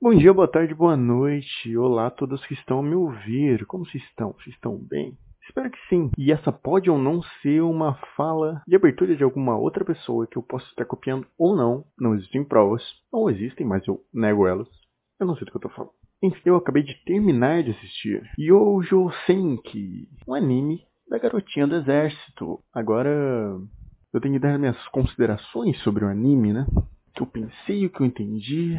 Bom dia, boa tarde, boa noite. Olá a todos que estão a me ouvir. Como vocês estão? Vocês estão bem? Espero que sim. E essa pode ou não ser uma fala de abertura de alguma outra pessoa que eu possa estar copiando ou não. Não existem provas. Não existem, mas eu nego elas. Eu não sei do que eu tô falando. Enfim, eu acabei de terminar de assistir Yojo Senki, um anime da garotinha do exército. Agora eu tenho que dar minhas considerações sobre o anime, né? O que eu pensei, o que eu entendi,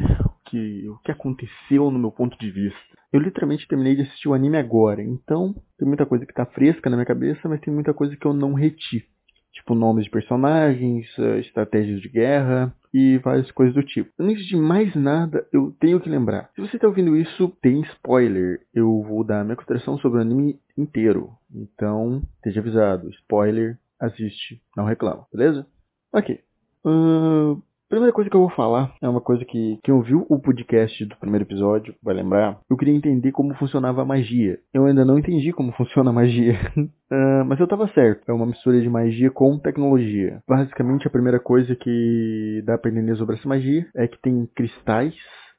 que, o que aconteceu no meu ponto de vista. Eu literalmente terminei de assistir o anime agora, então tem muita coisa que tá fresca na minha cabeça, mas tem muita coisa que eu não reti. Tipo nomes de personagens, eh, estratégias de guerra e várias coisas do tipo. Antes de mais nada, eu tenho que lembrar. Se você está ouvindo isso, tem spoiler. Eu vou dar minha consideração sobre o anime inteiro. Então, esteja avisado. Spoiler, assiste, não reclama, beleza? Ok. Uh, primeira coisa que eu vou falar é uma coisa que quem ouviu o podcast do primeiro episódio vai lembrar. Eu queria entender como funcionava a magia. Eu ainda não entendi como funciona a magia. uh, mas eu tava certo. É uma mistura de magia com tecnologia. Basicamente, a primeira coisa que dá pra entender sobre essa magia é que tem cristais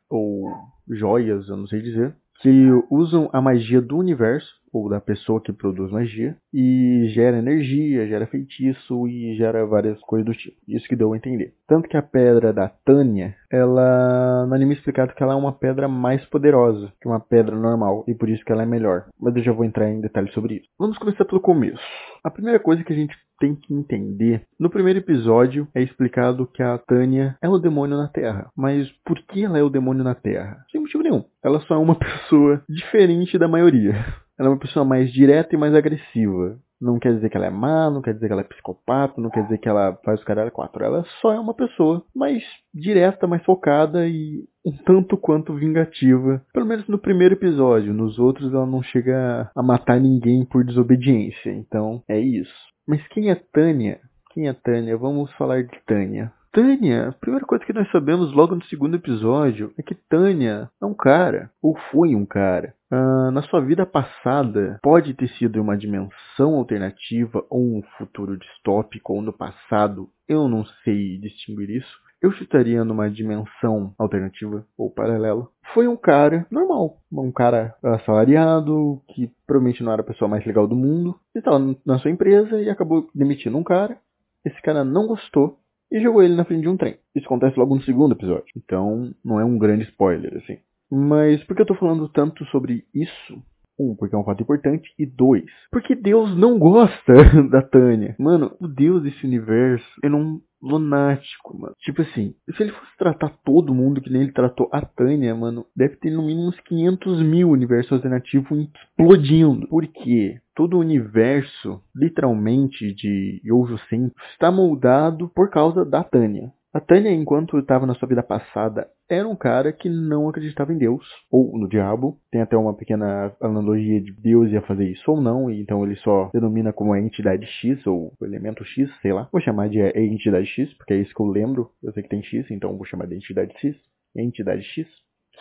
ou joias, eu não sei dizer, que usam a magia do universo ou da pessoa que produz magia e gera energia, gera feitiço e gera várias coisas do tipo. Isso que deu a entender. Tanto que a pedra da Tânia, ela no anime é explicado que ela é uma pedra mais poderosa que uma pedra normal e por isso que ela é melhor. Mas eu já vou entrar em detalhes sobre isso. Vamos começar pelo começo. A primeira coisa que a gente tem que entender. No primeiro episódio é explicado que a Tânia é o demônio na Terra. Mas por que ela é o demônio na Terra? Sem motivo nenhum. Ela só é uma pessoa diferente da maioria. Ela é uma pessoa mais direta e mais agressiva. Não quer dizer que ela é má, não quer dizer que ela é psicopata, não quer dizer que ela faz o caralho quatro. Ela só é uma pessoa mais direta, mais focada e um tanto quanto vingativa. Pelo menos no primeiro episódio. Nos outros ela não chega a matar ninguém por desobediência. Então é isso. Mas quem é Tânia? Quem é Tânia? Vamos falar de Tânia. Tânia, a primeira coisa que nós sabemos logo no segundo episódio é que Tânia é um cara, ou foi um cara. Uh, na sua vida passada, pode ter sido uma dimensão alternativa ou um futuro distópico, ou no passado, eu não sei distinguir isso. Eu chutaria numa dimensão alternativa ou paralela. Foi um cara normal, um cara assalariado, que provavelmente não era a pessoa mais legal do mundo. Ele estava na sua empresa e acabou demitindo um cara. Esse cara não gostou e jogou ele na frente de um trem. Isso acontece logo no segundo episódio. Então, não é um grande spoiler, assim. Mas por que eu tô falando tanto sobre isso? Um, porque é um fato importante. E dois, porque Deus não gosta da Tânia. Mano, o Deus desse universo é um lunático, mano. Tipo assim, se ele fosse tratar todo mundo que nem ele tratou a Tânia, mano, deve ter no mínimo uns 500 mil universos alternativos explodindo. Por quê? Todo o universo, literalmente, de Yojo Sen está moldado por causa da Tânia. A Tânia, enquanto estava na sua vida passada, era um cara que não acreditava em Deus ou no diabo. Tem até uma pequena analogia de Deus ia fazer isso ou não, e então ele só denomina como a entidade X ou o elemento X, sei lá. Vou chamar de entidade X, porque é isso que eu lembro. Eu sei que tem X, então vou chamar de entidade X. Entidade X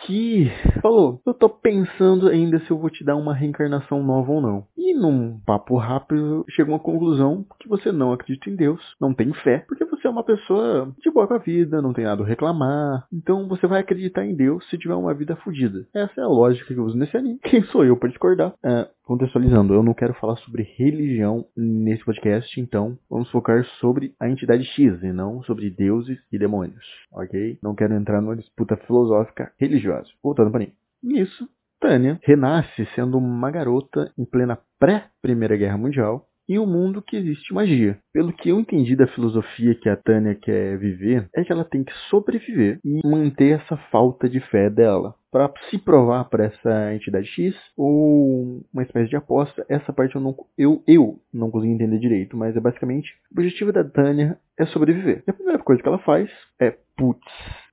que falou: Eu tô pensando ainda se eu vou te dar uma reencarnação nova ou não. E num papo rápido, chegou uma conclusão que você não acredita em Deus, não tem fé, porque você é uma pessoa de boa com a vida, não tem nada a reclamar. Então você vai acreditar em Deus se tiver uma vida fodida. Essa é a lógica que eu uso nesse anime. Quem sou eu para discordar? É, contextualizando, eu não quero falar sobre religião nesse podcast, então vamos focar sobre a entidade X e não sobre deuses e demônios, ok? Não quero entrar numa disputa filosófica religiosa. Voltando para mim. Nisso, Tânia renasce sendo uma garota em plena pré-Primeira Guerra Mundial em um mundo que existe magia. Pelo que eu entendi da filosofia que a Tânia quer viver, é que ela tem que sobreviver e manter essa falta de fé dela para se provar para essa entidade X ou uma espécie de aposta. Essa parte eu não, eu, eu não consegui entender direito, mas é basicamente o objetivo da Tânia é sobreviver. E a primeira coisa que ela faz é, putz,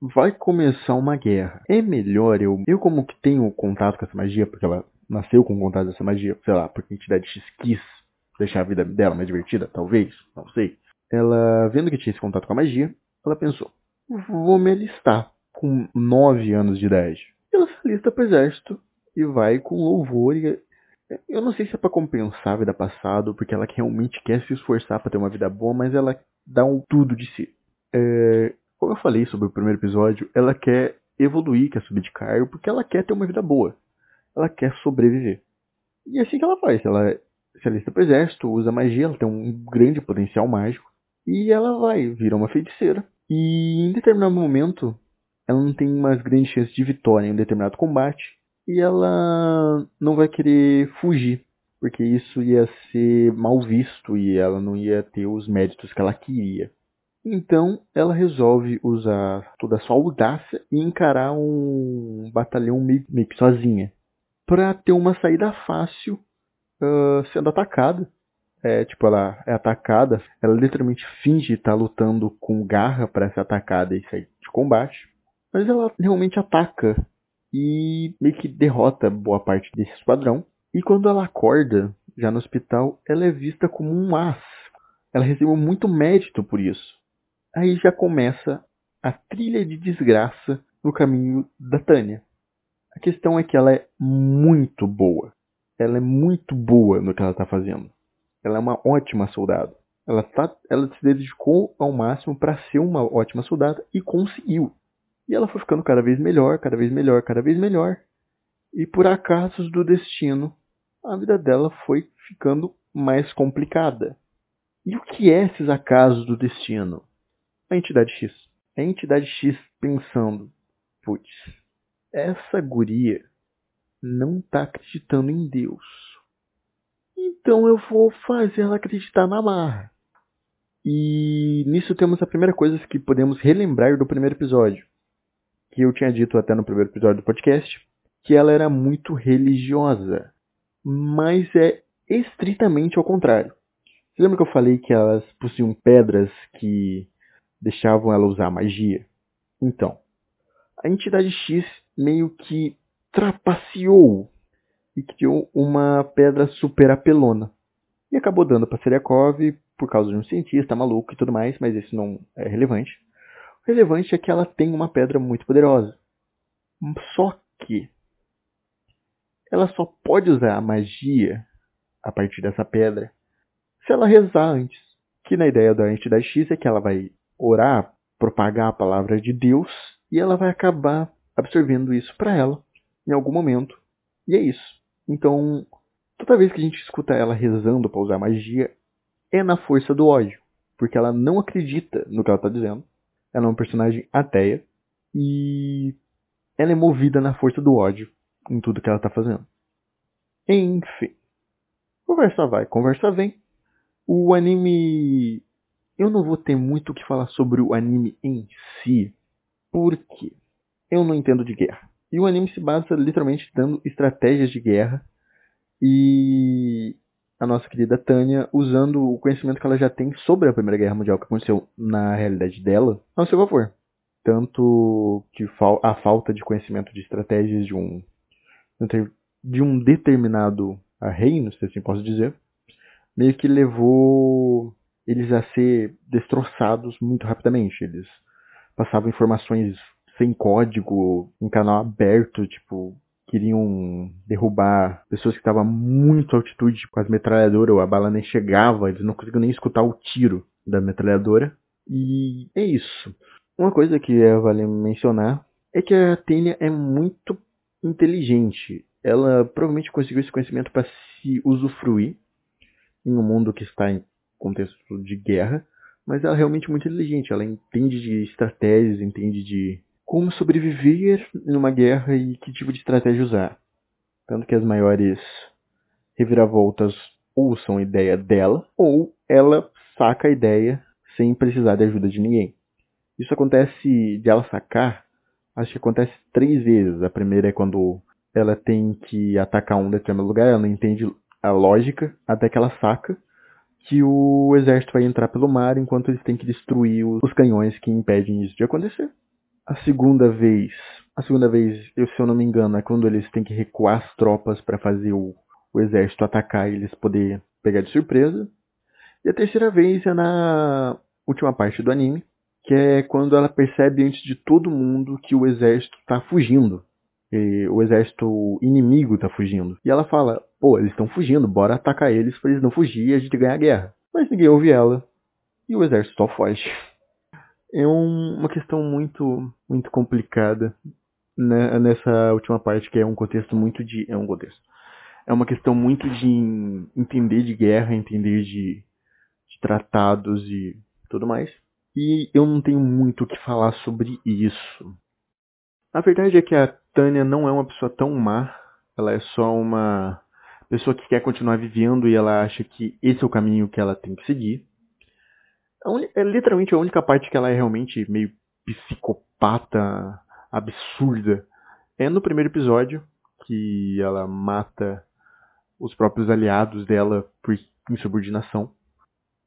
vai começar uma guerra. É melhor eu, eu como que tenho contato com essa magia, porque ela nasceu com contato dessa magia, sei lá, porque a entidade X quis deixar a vida dela mais divertida, talvez, não sei. Ela, vendo que tinha esse contato com a magia, ela pensou: vou me alistar com 9 anos de idade. Ela se alista para exército e vai com louvor. E... Eu não sei se é para compensar a vida passada, porque ela realmente quer se esforçar para ter uma vida boa, mas ela dá um tudo de si. É... Como eu falei sobre o primeiro episódio, ela quer evoluir, quer subir de cargo, porque ela quer ter uma vida boa. Ela quer sobreviver. E é assim que ela faz. Ela se alista pro exército, usa magia, ela tem um grande potencial mágico. E ela vai, vira uma feiticeira. E em determinado momento, ela não tem umas grandes chances de vitória em um determinado combate. E ela não vai querer fugir, porque isso ia ser mal visto e ela não ia ter os méritos que ela queria. Então ela resolve usar toda a sua audácia e encarar um batalhão meio, meio que sozinha. Para ter uma saída fácil sendo atacada. É, tipo, ela é atacada, ela literalmente finge estar lutando com garra para ser atacada e sair de combate. Mas ela realmente ataca e meio que derrota boa parte desse esquadrão. E quando ela acorda, já no hospital, ela é vista como um as. Ela recebeu muito mérito por isso. Aí já começa a trilha de desgraça no caminho da Tânia. A questão é que ela é muito boa. Ela é muito boa no que ela está fazendo. Ela é uma ótima soldado. Ela, tá, ela se dedicou ao máximo para ser uma ótima soldada e conseguiu. E ela foi ficando cada vez melhor, cada vez melhor, cada vez melhor. E por acasos do destino, a vida dela foi ficando mais complicada. E o que é esses acasos do destino? a entidade X. A entidade X pensando, putz, essa guria não está acreditando em Deus. Então eu vou fazer ela acreditar na marra. E nisso temos a primeira coisa que podemos relembrar do primeiro episódio. Que eu tinha dito até no primeiro episódio do podcast, que ela era muito religiosa. Mas é estritamente ao contrário. Você lembra que eu falei que elas possuíam pedras que deixavam ela usar magia. Então, a entidade X meio que trapaceou e criou uma pedra super apelona. E acabou dando para Seriakov por causa de um cientista maluco e tudo mais, mas isso não é relevante. O relevante é que ela tem uma pedra muito poderosa. Só que ela só pode usar a magia a partir dessa pedra se ela rezar antes. Que na ideia da entidade X é que ela vai orar, propagar a palavra de Deus e ela vai acabar absorvendo isso para ela em algum momento. E é isso. Então, toda vez que a gente escuta ela rezando para usar magia, é na força do ódio, porque ela não acredita no que ela está dizendo. Ela é uma personagem ateia e ela é movida na força do ódio em tudo que ela está fazendo. Enfim, conversa vai, conversa vem. O anime eu não vou ter muito o que falar sobre o anime em si, porque eu não entendo de guerra. E o anime se basa literalmente dando estratégias de guerra e a nossa querida Tânia usando o conhecimento que ela já tem sobre a Primeira Guerra Mundial que aconteceu na realidade dela ao seu favor. Tanto que a falta de conhecimento de estratégias de um de um determinado reino, se assim posso dizer, meio que levou eles a ser destroçados muito rapidamente. Eles passavam informações sem código, em canal aberto, tipo, queriam derrubar pessoas que estavam muito altitude com as metralhadoras, ou a bala nem chegava, eles não conseguiam nem escutar o tiro da metralhadora. E é isso. Uma coisa que é vale mencionar é que a Tênia é muito inteligente. Ela provavelmente conseguiu esse conhecimento para se usufruir em um mundo que está em contexto de guerra, mas ela é realmente muito inteligente. Ela entende de estratégias, entende de como sobreviver numa guerra e que tipo de estratégia usar. Tanto que as maiores reviravoltas ou são ideia dela, ou ela saca a ideia sem precisar de ajuda de ninguém. Isso acontece de ela sacar, acho que acontece três vezes. A primeira é quando ela tem que atacar um determinado lugar, ela não entende a lógica, até que ela saca que o exército vai entrar pelo mar enquanto eles têm que destruir os canhões que impedem isso de acontecer. A segunda vez, a segunda vez, eu, se eu não me engano, é quando eles têm que recuar as tropas para fazer o, o exército atacar e eles poder pegar de surpresa. E a terceira vez é na última parte do anime, que é quando ela percebe antes de todo mundo que o exército está fugindo. E o exército inimigo está fugindo. E ela fala: pô, eles estão fugindo, bora atacar eles para eles não fugir e a gente ganhar a guerra. Mas ninguém ouve ela e o exército só foge. É um, uma questão muito, muito complicada. né, nessa última parte que é um contexto muito de. É um contexto. É uma questão muito de entender de guerra, entender de, de tratados e tudo mais. E eu não tenho muito o que falar sobre isso. A verdade é que a Tânia não é uma pessoa tão má. Ela é só uma pessoa que quer continuar vivendo e ela acha que esse é o caminho que ela tem que seguir. É literalmente a única parte que ela é realmente meio psicopata, absurda. É no primeiro episódio que ela mata os próprios aliados dela por insubordinação.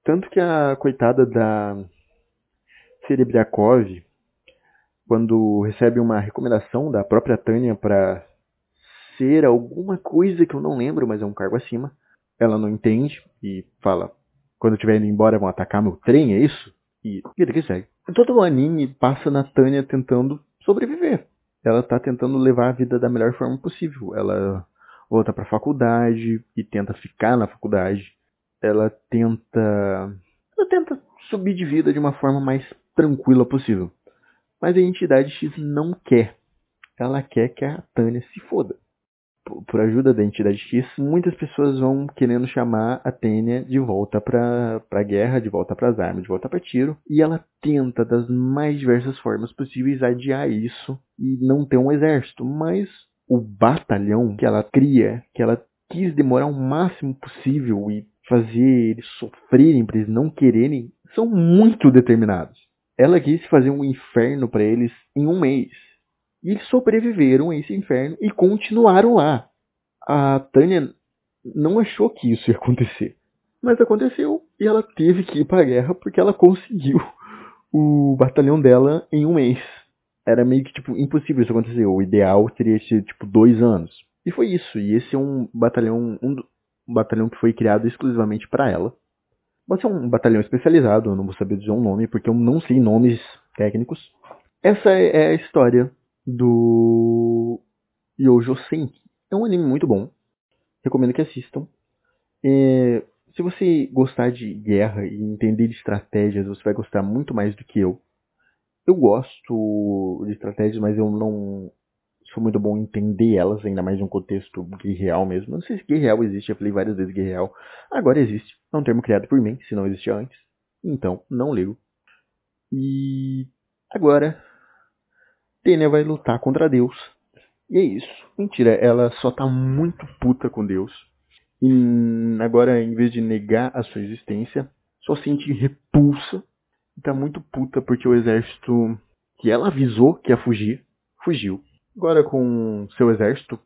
Tanto que a coitada da Serebriakov, quando recebe uma recomendação da própria Tânia para ser alguma coisa que eu não lembro, mas é um cargo acima, ela não entende e fala: quando eu estiver indo embora vão atacar meu trem, é isso? E vida que segue. Todo o anime passa na Tânia tentando sobreviver. Ela tá tentando levar a vida da melhor forma possível. Ela volta pra faculdade e tenta ficar na faculdade. Ela tenta. Ela tenta subir de vida de uma forma mais tranquila possível. Mas a entidade X não quer. Ela quer que a Tânia se foda. Por ajuda da entidade X, muitas pessoas vão querendo chamar a Tânia de volta pra, pra guerra, de volta pras armas, de volta pra tiro. E ela tenta, das mais diversas formas possíveis, adiar isso e não ter um exército. Mas o batalhão que ela cria, que ela quis demorar o máximo possível e fazer eles sofrerem para eles não quererem, são muito determinados. Ela quis fazer um inferno para eles em um mês. E eles sobreviveram a esse inferno e continuaram lá. A Tânia não achou que isso ia acontecer. Mas aconteceu e ela teve que ir para a guerra porque ela conseguiu o batalhão dela em um mês. Era meio que tipo impossível isso acontecer. O ideal teria sido tipo dois anos. E foi isso. E esse é um batalhão, um, um batalhão que foi criado exclusivamente para ela. Pode ser um batalhão especializado, eu não vou saber dizer um nome, porque eu não sei nomes técnicos. Essa é a história do Yojo Senki. É um anime muito bom. Recomendo que assistam. É, se você gostar de guerra e entender de estratégias, você vai gostar muito mais do que eu. Eu gosto de estratégias, mas eu não sou muito bom em entender elas, ainda mais em um contexto guerreal mesmo. Não sei se guerreal existe, eu falei várias vezes guerreal. Agora existe. É um termo criado por mim, se não existia antes. Então, não ligo. E agora, Tênia vai lutar contra Deus. E é isso. Mentira, ela só tá muito puta com Deus. E agora, em vez de negar a sua existência, só sente repulsa. E tá muito puta porque o exército que ela avisou que ia fugir, fugiu. Agora com seu exército,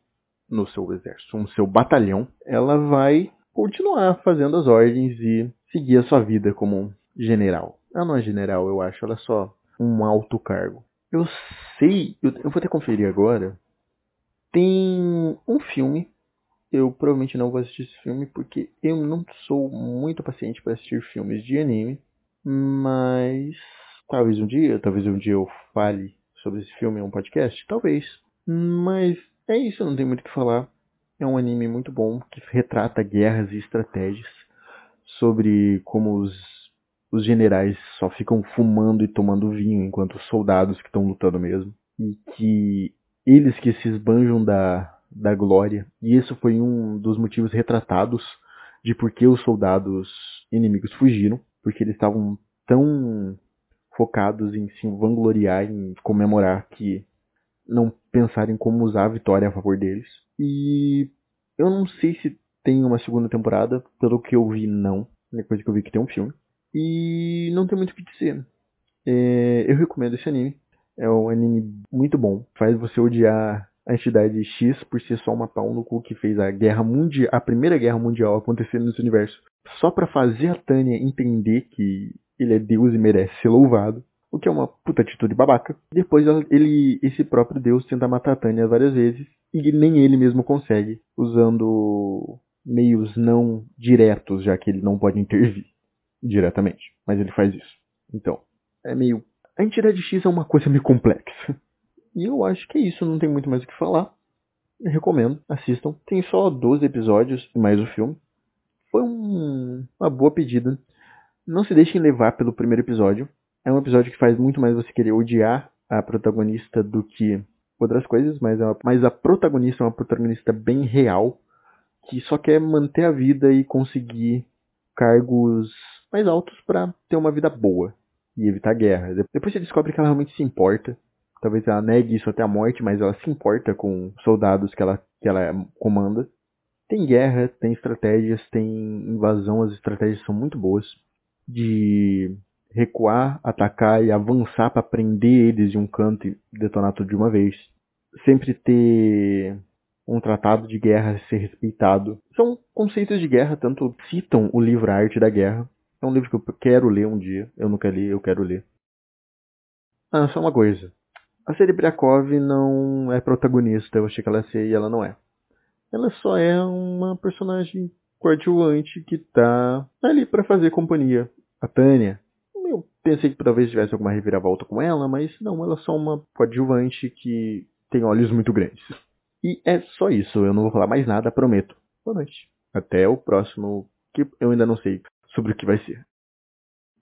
no seu exército, no seu batalhão, ela vai continuar fazendo as ordens e seguir a sua vida como general. Ela não é general, eu acho, ela é só um alto cargo. Eu sei, eu, eu vou até conferir agora. Tem um filme. Eu provavelmente não vou assistir esse filme porque eu não sou muito paciente para assistir filmes de anime. Mas talvez um dia, talvez um dia eu fale sobre esse filme em um podcast? Talvez. Mas é isso, não tem muito o que falar. É um anime muito bom que retrata guerras e estratégias sobre como os, os generais só ficam fumando e tomando vinho enquanto os soldados que estão lutando mesmo. E que eles que se esbanjam da, da glória. E isso foi um dos motivos retratados de por que os soldados inimigos fugiram. Porque eles estavam tão focados em se vangloriar, em comemorar que não pensarem como usar a vitória a favor deles. E eu não sei se tem uma segunda temporada, pelo que eu vi, não. É coisa que eu vi que tem um filme. E não tem muito o que dizer. É, eu recomendo esse anime. É um anime muito bom. Faz você odiar a entidade X por ser só uma pau no cu que fez a guerra mundial, a primeira guerra mundial acontecer nesse universo. Só para fazer a Tânia entender que ele é Deus e merece ser louvado. O que é uma puta atitude babaca. Depois ele, esse próprio Deus tenta matar a Tânia várias vezes e nem ele mesmo consegue, usando meios não diretos, já que ele não pode intervir diretamente. Mas ele faz isso. Então, é meio. A entidade X é uma coisa meio complexa. E eu acho que é isso, não tem muito mais o que falar. Eu recomendo, assistam. Tem só 12 episódios mais o filme. Foi um, uma boa pedida. Não se deixem levar pelo primeiro episódio. É um episódio que faz muito mais você querer odiar a protagonista do que outras coisas, mas a, mas a protagonista é uma protagonista bem real, que só quer manter a vida e conseguir cargos mais altos para ter uma vida boa e evitar guerra. Depois você descobre que ela realmente se importa. Talvez ela negue isso até a morte, mas ela se importa com soldados que ela, que ela comanda. Tem guerra, tem estratégias, tem invasão, as estratégias são muito boas. De recuar, atacar e avançar para prender eles de um canto e detonar tudo de uma vez. Sempre ter um tratado de guerra ser respeitado. São conceitos de guerra, tanto citam o livro A Arte da Guerra. É um livro que eu quero ler um dia. Eu nunca li, eu quero ler. Ah, só uma coisa. A Serebriakov não é protagonista, eu achei que ela ia ser e ela não é. Ela só é uma personagem coadjuvante que tá ali para fazer companhia. A Tânia. Eu pensei que talvez tivesse alguma reviravolta com ela, mas não, ela é só uma coadjuvante que tem olhos muito grandes. E é só isso, eu não vou falar mais nada, prometo. Boa noite. Até o próximo, que eu ainda não sei sobre o que vai ser.